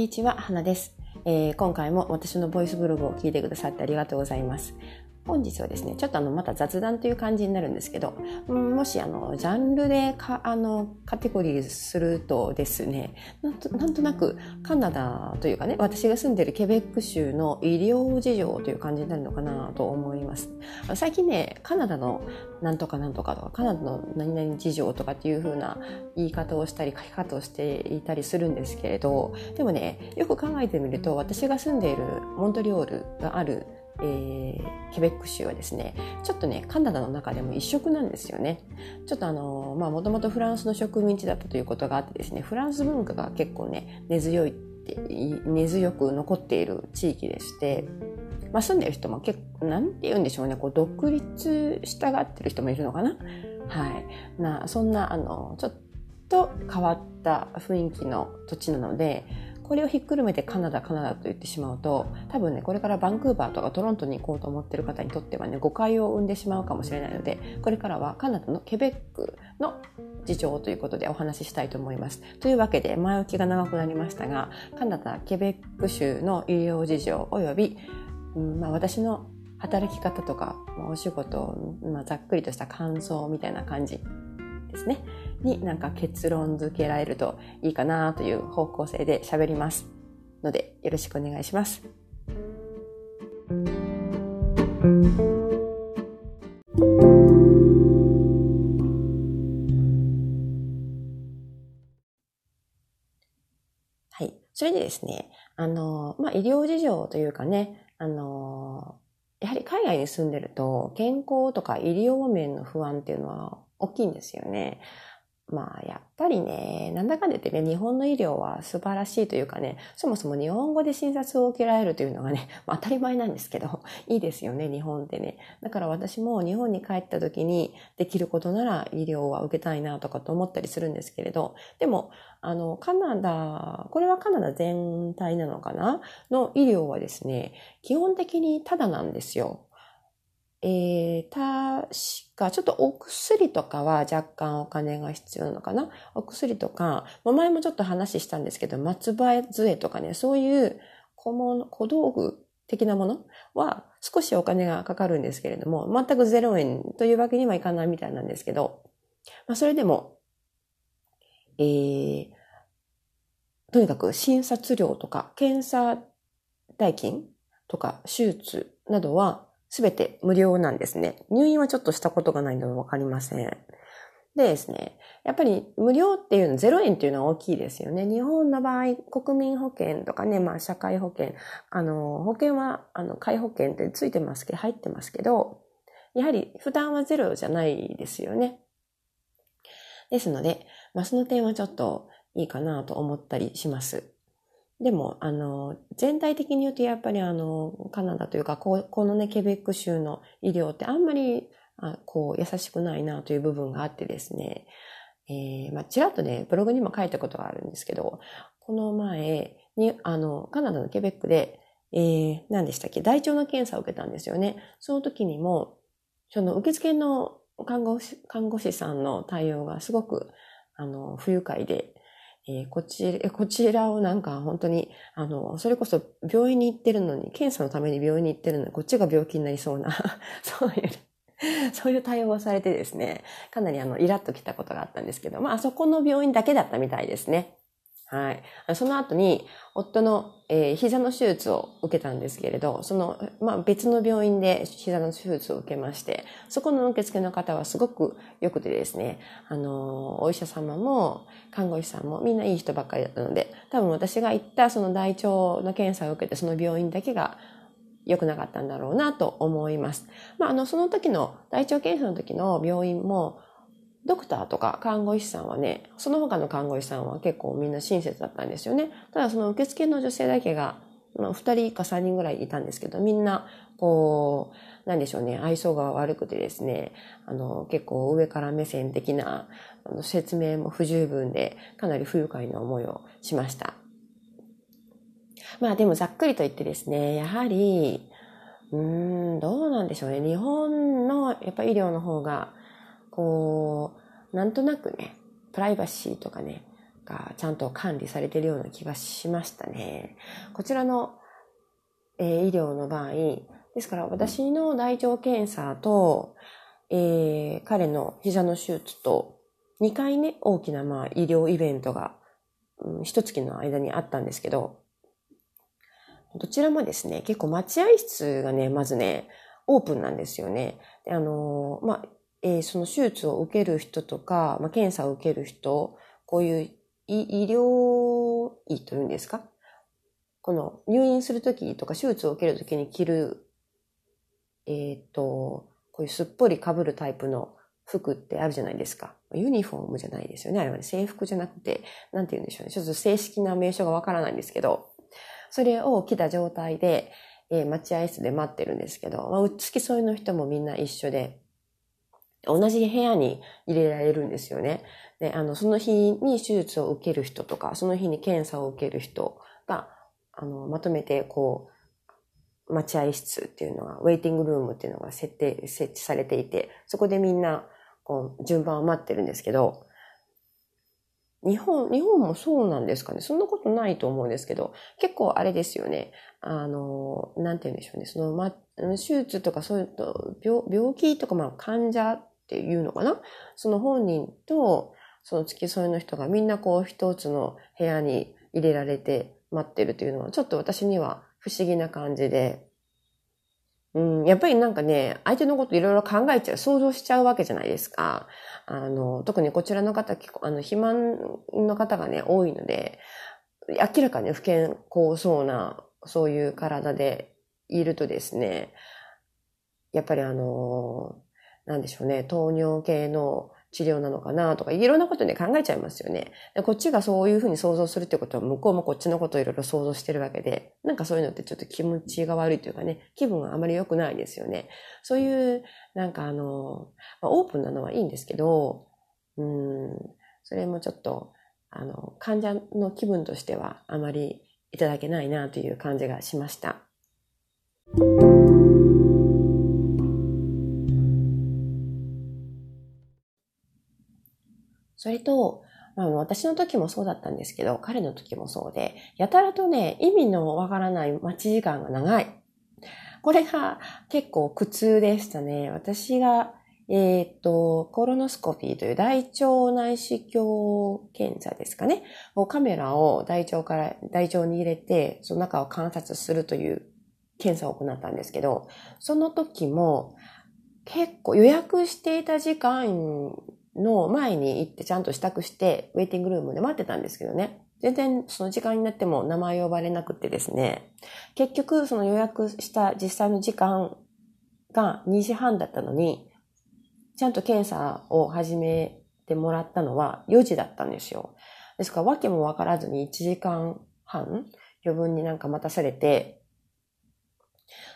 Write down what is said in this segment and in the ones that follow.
にちは、花です、えー、今回も私のボイスブログを聞いてくださってありがとうございます。本日はですね、ちょっとあの、また雑談という感じになるんですけど、もしあの、ジャンルでか、あの、カテゴリーするとですね、なんとなんとなくカナダというかね、私が住んでるケベック州の医療事情という感じになるのかなと思います。最近ね、カナダのなんとかなんとかとか、カナダの何々事情とかっていう風な言い方をしたり書き方をしていたりするんですけれど、でもね、よく考えてみると、私が住んでいるモントリオールがあるえー、ケベック州はですね、ちょっとね、カナダの中でも一色なんですよね。ちょっとあの、まあ、もともとフランスの植民地だったということがあってですね、フランス文化が結構ね、根強いって、根強く残っている地域でして、まあ、住んでる人も結構、なんて言うんでしょうね、こう、独立したがってる人もいるのかなはい。な、そんな、あの、ちょっと変わった雰囲気の土地なので、これをひっくるめてカナダカナダと言ってしまうと多分ねこれからバンクーバーとかトロントに行こうと思ってる方にとってはね誤解を生んでしまうかもしれないのでこれからはカナダのケベックの事情ということでお話ししたいと思います。というわけで前置きが長くなりましたがカナダケベック州の医療事情及び、うんまあ、私の働き方とかお仕事、まあ、ざっくりとした感想みたいな感じですね。になんか結論付けられるといいかなという方向性で喋ります。ので、よろしくお願いします。はい。それでですね、あの、まあ、医療事情というかね、あの、やはり海外に住んでると健康とか医療面の不安っていうのは大きいんですよね。まあ、やっぱりね、なんだかんだ言ってね、日本の医療は素晴らしいというかね、そもそも日本語で診察を受けられるというのがね、まあ、当たり前なんですけど、いいですよね、日本ってね。だから私も日本に帰った時にできることなら医療は受けたいなとかと思ったりするんですけれど、でも、あの、カナダ、これはカナダ全体なのかな？の医療はですね、基本的にタダなんですよ。えー、確か、ちょっとお薬とかは若干お金が必要なのかな？お薬とか、前もちょっと話したんですけど、松葉杖とかね、そういう小物、小道具的なものは少しお金がかかるんですけれども、全く0円というわけにはいかないみたいなんですけど、まあ、それでも、えー、とにかく診察料とか検査代金とか手術などはすべて無料なんですね。入院はちょっとしたことがないのでわかりません。でですね、やっぱり無料っていうの、0円っていうのは大きいですよね。日本の場合、国民保険とかね、まあ社会保険、あの、保険は、あの、皆保険ってついてますけど、入ってますけど、やはり負担はゼロじゃないですよね。ですので、まあその点はちょっといいかなと思ったりします。でも、あの、全体的に言うとやっぱりあの、カナダというか、このね、ケベック州の医療ってあんまり、あこう、優しくないなという部分があってですね、えー、まあ、ちらっとね、ブログにも書いたことがあるんですけど、この前に、あの、カナダのケベックで、えー、何でしたっけ、大腸の検査を受けたんですよね。その時にも、その受付の看護師、看護師さんの対応がすごく、あの、不愉快で、えー、こちら、こちらをなんか本当に、あの、それこそ病院に行ってるのに、検査のために病院に行ってるのに、こっちが病気になりそうな、そういう、そういう対応をされてですね、かなりあの、イラッときたことがあったんですけど、まあ、あそこの病院だけだったみたいですね。はい。その後に、夫の、えー、膝の手術を受けたんですけれど、その、まあ、別の病院で膝の手術を受けまして、そこの受付の方はすごく良くてですね、あの、お医者様も、看護師さんもみんないい人ばっかりだったので、多分私が行ったその大腸の検査を受けて、その病院だけが良くなかったんだろうなと思います。まあ、あの、その時の、大腸検査の時の病院も、ドクターとか看護師さんはね、その他の看護師さんは結構みんな親切だったんですよね。ただその受付の女性だけが、まあ、2人か3人ぐらいいたんですけど、みんな、こう、なんでしょうね、愛想が悪くてですね、あの、結構上から目線的なあの説明も不十分で、かなり不愉快な思いをしました。まあでもざっくりと言ってですね、やはり、うん、どうなんでしょうね。日本のやっぱ医療の方が、こう、なんとなくね、プライバシーとかね、がちゃんと管理されてるような気がしましたね。こちらの、えー、医療の場合、ですから私の大腸検査と、えー、彼の膝の手術と2回ね、大きなまあ医療イベントが、うん、一月の間にあったんですけど、どちらもですね、結構待合室がね、まずね、オープンなんですよね。あのー、まあ、えー、その手術を受ける人とか、まあ、検査を受ける人、こういう医療医というんですか？この入院するときとか手術を受けるときに着る、えっ、ー、と、こういうすっぽり被るタイプの服ってあるじゃないですか。ユニフォームじゃないですよね。あれはね、制服じゃなくて、なんて言うんでしょうね。ちょっと正式な名称がわからないんですけど、それを着た状態で、えー、待合室で待ってるんですけど、まあ、付き添いの人もみんな一緒で、同じ部屋に入れられるんですよね。で、あの、その日に手術を受ける人とか、その日に検査を受ける人が、あの、まとめて、こう、待合室っていうのが、ウェイティングルームっていうのが設定、設置されていて、そこでみんな、こう、順番を待ってるんですけど、日本、日本もそうなんですかね？そんなことないと思うんですけど、結構あれですよね。あの、なんて言うんでしょうね。その、ま、手術とかそういうと、病、病気とか、まあ、患者っていうのかな？その本人と、その付き添いの人がみんなこう一つの部屋に入れられて待ってるというのは、ちょっと私には不思議な感じで、うん、やっぱりなんかね、相手のこといろいろ考えちゃう、想像しちゃうわけじゃないですか。あの、特にこちらの方、結構、あの、肥満の方がね、多いので、明らかに不健康そうな、そういう体でいるとですね、やっぱりあの、なんでしょうね、糖尿系の治療なのかなとか、いろんなことで考えちゃいますよね。こっちがそういうふうに想像するってことは、向こうもこっちのことをいろいろ想像してるわけで、なんかそういうのってちょっと気持ちが悪いというかね、気分があまり良くないですよね。そういう、なんかあの、ま、オープンなのはいいんですけど、うん、それもちょっと、あの、患者の気分としてはあまりいただけないなという感じがしました。それと、まあ、私の時もそうだったんですけど、彼の時もそうで、やたらとね、意味のわからない待ち時間が長い。これが結構苦痛でしたね。私が、えっ、と、コロノスコピーという大腸内視鏡検査ですかね。カメラを大腸から、大腸に入れて、その中を観察するという検査を行ったんですけど、その時も結構予約していた時間の前に行ってちゃんと支度して、ウェイティングルームで待ってたんですけどね。全然その時間になっても名前呼ばれなくてですね。結局その予約した実際の時間が2時半だったのに、ちゃんと検査を始めてもらったのは4時だったんですよ。ですから訳もわからずに1時間半余分になんか待たされて、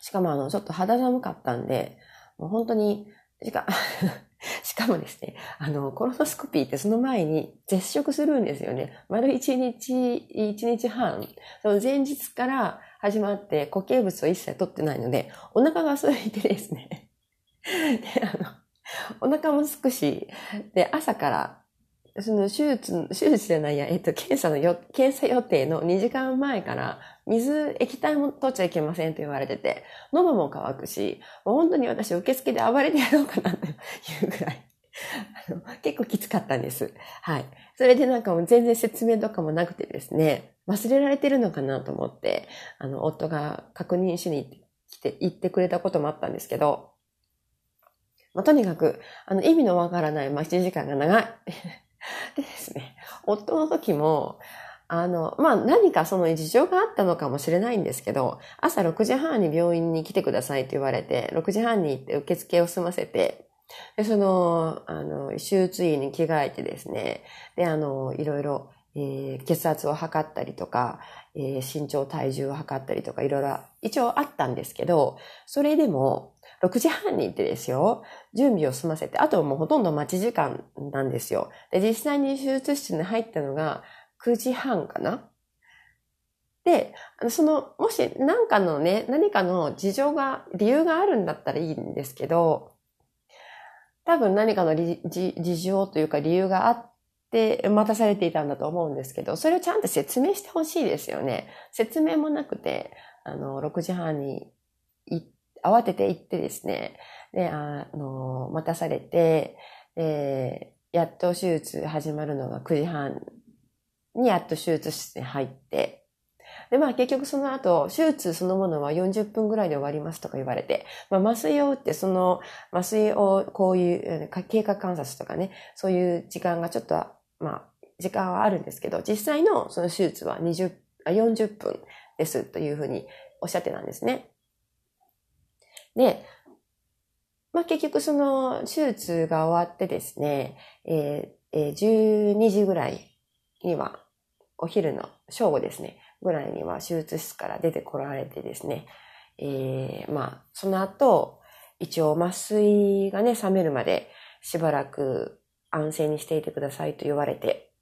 しかもあの、ちょっと肌寒かったんで、もう本当に、しか、しかもですね、あの、コロノスコピーってその前に絶食するんですよね。丸1日、1日半、その前日から始まって固形物を一切取ってないので、お腹が空いてですね。で、あの、お腹もすくし、で、朝からその手術、手術じゃないや、えっと、検査のよ、検査予定の2時間前から、水、液体も取っちゃいけませんと言われてて、喉も乾くし、もう本当に私受付で暴れてやろうかなというぐらい。あの結構きつかったんです。はい。それでなんかもう全然説明とかもなくてですね、忘れられてるのかなと思って、あの、夫が確認しに来て、行ってくれたこともあったんですけど、まあ、とにかく、あの、意味のわからない待ち時間が長い。で ですね、夫の時も、あの、まあ、何かその事情があったのかもしれないんですけど、朝6時半に病院に来てくださいって言われて、6時半に行って受付を済ませて、で、その、あの、手術医に着替えてですね、で、あの、いろいろ、えー、血圧を測ったりとか、えー、身長体重を測ったりとか、いろいろ一応あったんですけど、それでも、6時半に行ってですよ、準備を済ませて、あとはもうほとんど待ち時間なんですよ。で、実際に手術室に入ったのが9時半かなで、その、もし何かのね、何かの事情が、理由があるんだったらいいんですけど、多分何かの事情というか理由があっで待たされていたんだと思うんですけど、それをちゃんと説明してほしいですよね。説明もなくて、あの、6時半に行っ慌てて行ってですね、で、あの、待たされて、で、やっと手術始まるのが9時半にやっと手術室に入って、で、まあ結局その後、手術そのものは40分ぐらいで終わりますとか言われて、まあ麻酔を打ってその麻酔をこういう経過観察とかね、そういう時間がちょっと、まあ時間はあるんですけど、実際のその手術は20、40分ですというふうにおっしゃってたんですね。で、まあ、結局その手術が終わってですね、えーえー、12時ぐらいには、お昼の正午ですね、ぐらいには手術室から出てこられてですね、えー、まあ、その後、一応麻酔がね、冷めるまでしばらく安静にしていてくださいと言われて、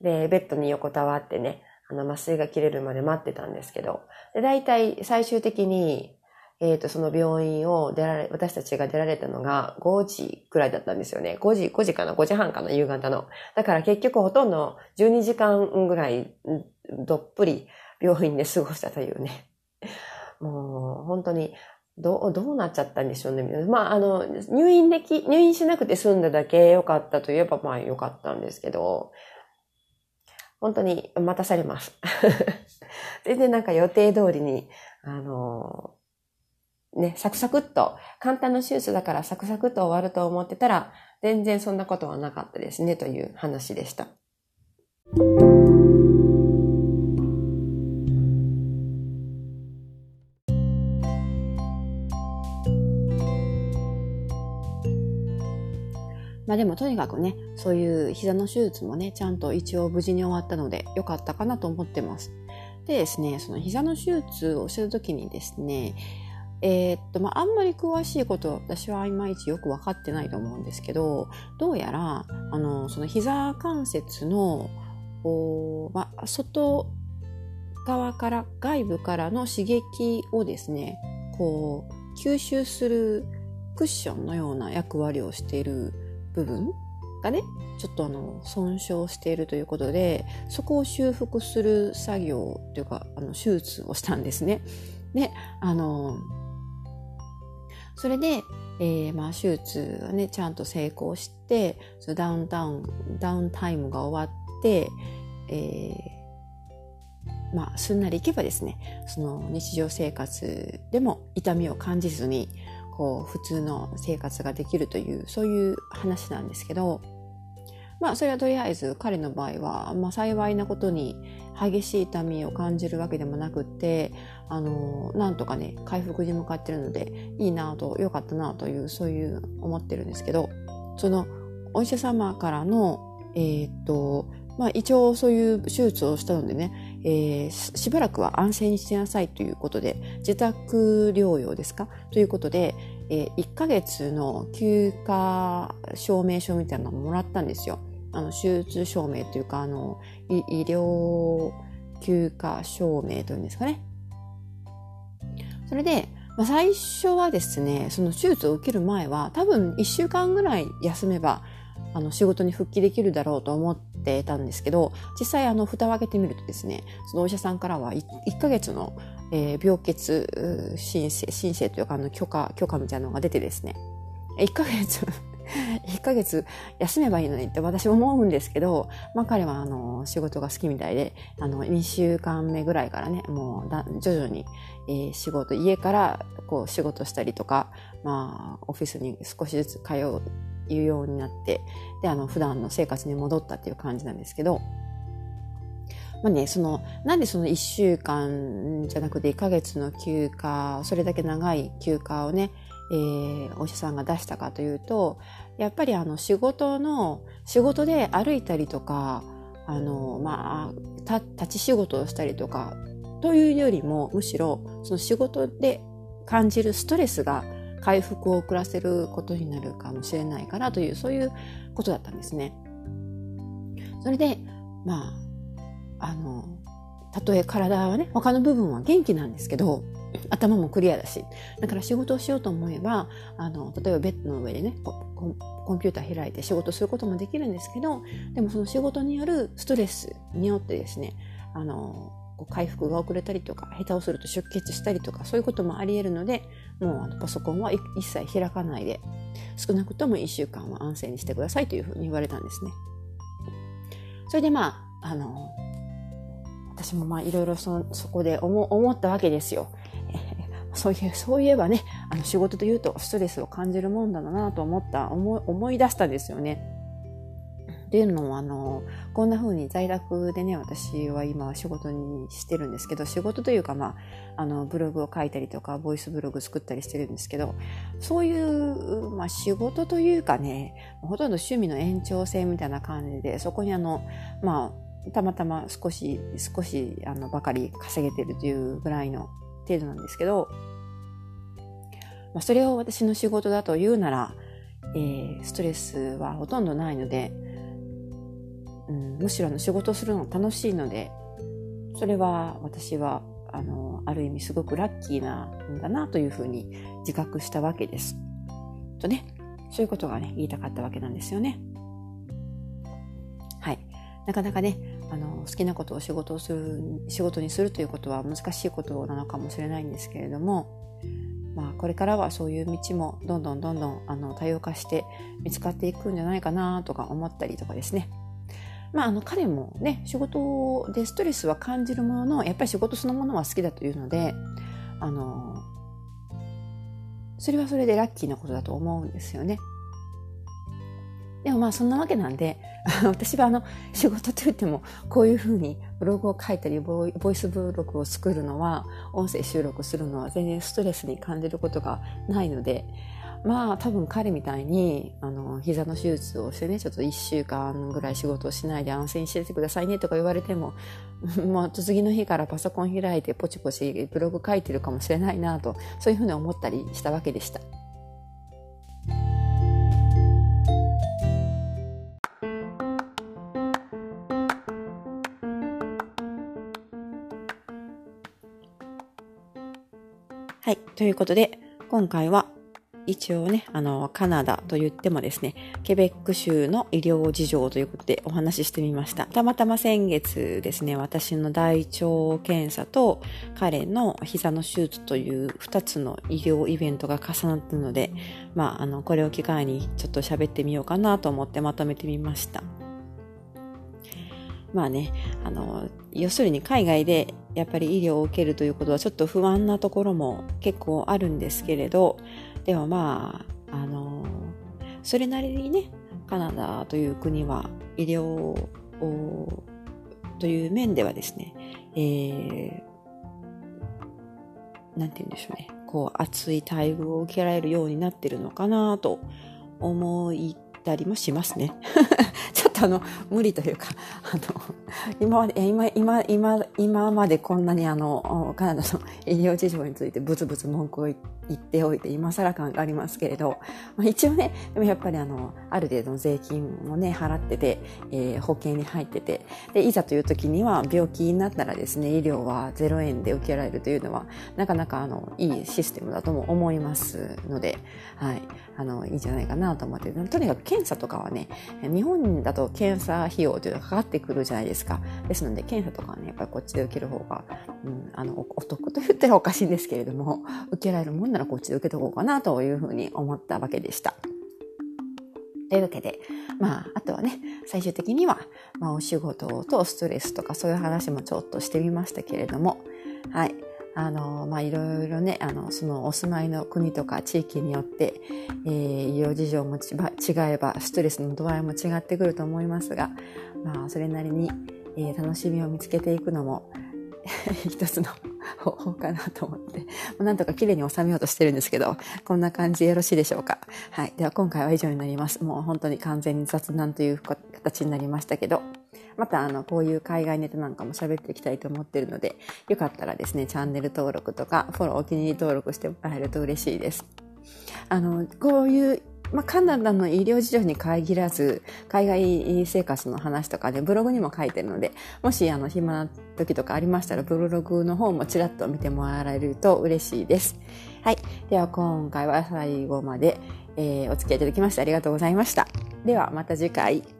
で、ベッドに横たわってね、あの麻酔が切れるまで待ってたんですけど、で、大体最終的にえっ、ー、と、その病院を出られ、私たちが出られたのが5時くらいだったんですよね。5時、5時かな ?5 時半かな？夕方の。だから結局ほとんど12時間ぐらいどっぷり病院で過ごしたというね。もう本当にどう、どうなっちゃったんでしょうね。まあ、あの、入院でき、入院しなくて済んだだけ良かったといえばまあ良かったんですけど、本当に待たされます。全然なんか予定通りに、あの、ね、サクサクっと、簡単な手術だからサクサクっと終わると思ってたら、全然そんなことはなかったですね、という話でした。まあでもとにかくね、そういう膝の手術もね、ちゃんと一応無事に終わったので良かったかなと思ってます。でですね、その膝の手術をしてるときにですね、えー、っと、まあ、あんまり詳しいこと私はいまいちよく分かってないと思うんですけど、どうやら、あの、その膝関節の、おまあ、外側から、外部からの刺激をですね、こう、吸収するクッションのような役割をしている部分がね、ちょっとあの、損傷しているということで、そこを修復する作業というか、あの、手術をしたんですね。で、あの、それで、えー、まあ手術がね、ちゃんと成功して、そのダウンタウン、ダウンタイムが終わって、えー、まあ、すんなりいけばですね、その日常生活でも痛みを感じずに、こう、普通の生活ができるという、そういう話なんですけど、まあ、それはとりあえず彼の場合は、まあ、幸いなことに激しい痛みを感じるわけでもなくって、あの、なんとかね、回復に向かってるので、いいなと、良かったなという、そういう思ってるんですけど、その、お医者様からの、えー、っと、まあ一応そういう手術をしたのでね、えー、しばらくは安静にしてなさいということで、自宅療養ですか？ということで、えー、1ヶ月の休暇証明書みたいなのをもらったんですよ。あの手術証明というかあの医療休暇証明というんですかね。それで、まあ、最初はですね、その手術を受ける前は多分1週間ぐらい休めばあの仕事に復帰できるだろうと思ってたんですけど、実際あの蓋を開けてみるとですね、そのお医者さんからは 1, 1ヶ月の、えー、病欠申請、申請というかあの許可、許可みたいなのが出てですね、1ヶ月1ヶ月休めばいいのにって私思うんですけど、まあ彼はあの仕事が好きみたいで、あの2週間目ぐらいからね、もうだ徐々に、えー、仕事、家からこう仕事したりとか、まあオフィスに少しずつ通うようになって、で、あの普段の生活に戻ったっていう感じなんですけど、まあね、その、なんでその1週間じゃなくて1ヶ月の休暇、それだけ長い休暇をね、えー、お医者さんが出したかというと、やっぱりあの仕事の、仕事で歩いたりとか、あの、まあ、立ち仕事をしたりとか、というよりも、むしろ、その仕事で感じるストレスが回復を遅らせることになるかもしれないからという、そういうことだったんですね。それで、まあ、あの、たとえ体はね、他の部分は元気なんですけど、頭もクリアだし。だから仕事をしようと思えば、あの、例えばベッドの上でね、コンピューター開いて仕事することもできるんですけど、でもその仕事によるストレスによってですね、あの、回復が遅れたりとか、下手をすると出血したりとか、そういうこともあり得るので、もうパソコンは一切開かないで、少なくとも1週間は安静にしてくださいというふうに言われたんですね。それでまあ、あの、私もまあいろいろそそこで思思ったわけですよ。そういう、そういえばね、あの仕事というとストレスを感じるもんだなと思った、思い出したんですよね。っていうのも、あの、こんな風に在宅でね、私は今仕事にしてるんですけど、仕事というか、まあ、あの、ブログを書いたりとか、ボイスブログ作ったりしてるんですけど、そういう、まあ、仕事というかね、ほとんど趣味の延長線みたいな感じで、そこにあの、まあ、たまたま少し、少し、あの、ばかり稼げてるというぐらいの程度なんですけど、まあ、それを私の仕事だと言うなら、えー、ストレスはほとんどないので、うん、むしろの仕事をするのが楽しいので、それは私は、あの、ある意味すごくラッキーなんだなというふうに自覚したわけです。とね、そういうことがね、言いたかったわけなんですよね。はい。なかなかね、あの、好きなことを仕事をする、仕事にするということは難しいことなのかもしれないんですけれども、まあ、これからはそういう道もどんどんどんどんあの多様化して見つかっていくんじゃないかなとか思ったりとかですね。まあ、あの彼もね仕事でストレスは感じるもののやっぱり仕事そのものは好きだというのであのそれはそれでラッキーなことだと思うんですよね。でもまあそんなわけなんで 私はあの仕事といってもこういうふうにブログを書いたりボイスブログを作るのは音声収録するのは全然ストレスに感じることがないのでまあ多分彼みたいに、あの、膝の手術をしてね、ちょっと一週間ぐらい仕事をしないで安静にしててくださいねとか言われても、もう次の日からパソコン開いてポチポチブログ書いてるかもしれないなと、そういうふうに思ったりしたわけでした。ということで、今回は一応ね、あの、カナダと言ってもですね、ケベック州の医療事情ということでお話ししてみました。たまたま先月ですね、私の大腸検査と彼の膝の手術という2つの医療イベントが重なったので、まあ、あの、これを機会にちょっと喋ってみようかなと思ってまとめてみました。まあね、あの、要するに海外でやっぱり医療を受けるということはちょっと不安なところも結構あるんですけれど、でもまあ、あの、それなりにね、カナダという国は医療をという面ではですね、えー、なんて言うんでしょうね、こう、熱い待遇を受けられるようになってるのかなと思ったりもしますね。とあの、無理というか、あの、今まで、今、今、今、今までこんなにあの、カナダの 医療事情についてブツブツ文句を言って、おいて今更感がありますけれど、まあ、一応ね、でもやっぱりあの、ある程度の税金もね、払ってて、えー、保険に入ってて、で、いざという時には病気になったらですね、医療は0円で受けられるというのは、なかなかあの、いいシステムだとも思いますので、はい、あの、いいんじゃないかなと思って、とにかく検査とかはね、日本だと検査費用というのがかかってくるじゃないですか。ですか？ですので、検査とかはね、やっぱりこっちで受ける方が、うん、あの、お得と言ったらおかしいんですけれども、受けられるもんならこっちで受けとこうかなというふうに思ったわけでした。というわけで、まあ、あとはね、最終的には、まあ、お仕事とストレスとかそういう話もちょっとしてみましたけれども、はい。あの、まあ、いろいろね、あの、そのお住まいの国とか地域によって、えー、医療事情も違えば、ストレスの度合いも違ってくると思いますが、まあ、それなりに、えー、楽しみを見つけていくのも、一つの方法かなと思って、なんとか綺麗に収めようとしてるんですけど、こんな感じでよろしいでしょうか。はい。では今回は以上になります。もう本当に完全に雑談という形になりましたけど、またあの、こういう海外ネタなんかも喋っていきたいと思ってるので、よかったらですね、チャンネル登録とか、フォローお気に入り登録してもらえると嬉しいです。あの、こういうまあ、カナダの医療事情に限らず、海外生活の話とかで、ブログにも書いてるので、もし、あの、暇な時とかありましたら、ブログの方もちらっと見てもらえると嬉しいです。はい。では、今回は最後まで、えー、お付き合いいただきましてありがとうございました。では、また次回。